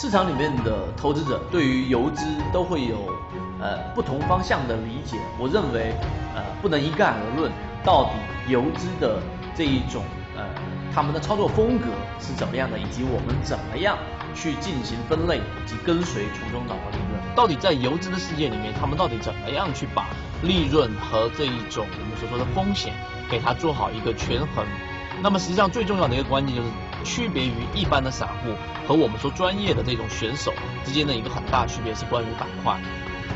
市场里面的投资者对于游资都会有呃不同方向的理解。我认为呃不能一概而论，到底游资的这一种呃他们的操作风格是怎么样的，以及我们怎么样去进行分类以及跟随，从中找到利润。到底在游资的世界里面，他们到底怎么样去把利润和这一种我们所说的风险给它做好一个权衡？那么实际上最重要的一个关键就是区别于一般的散户和我们说专业的这种选手之间的一个很大区别是关于板块。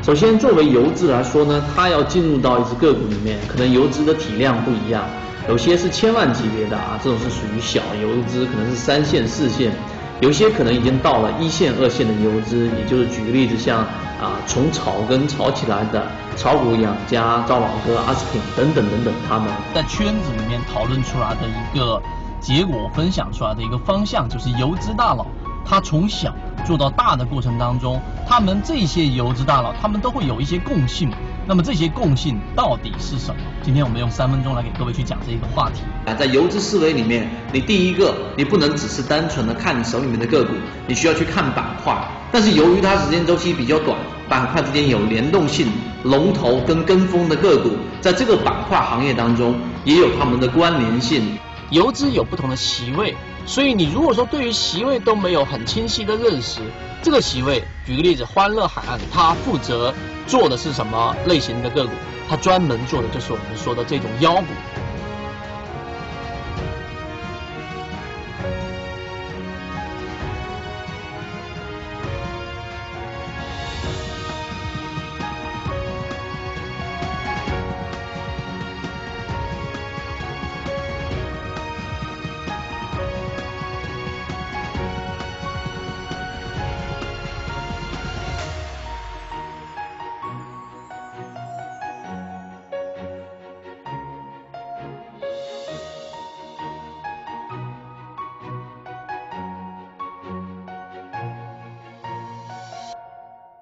首先，作为游资来说呢，它要进入到一只个股里面，可能游资的体量不一样，有些是千万级别的啊，这种是属于小游资，可能是三线、四线。有些可能已经到了一线、二线的游资，也就是举个例子，像啊从草根炒起来的炒股养家、赵老哥、阿司匹等等等等，他们在圈子里面讨论出来的一个结果，分享出来的一个方向，就是游资大佬他从小做到大的过程当中，他们这些游资大佬，他们都会有一些共性。那么这些共性到底是什么？今天我们用三分钟来给各位去讲这一个话题。啊，在游资思维里面，你第一个，你不能只是单纯的看手里面的个股，你需要去看板块。但是由于它时间周期比较短，板块之间有联动性，龙头跟跟风的个股，在这个板块行业当中也有它们的关联性。游资有不同的席位，所以你如果说对于席位都没有很清晰的认识，这个席位，举个例子，欢乐海岸，它负责做的是什么类型的个股？它专门做的就是我们说的这种妖股。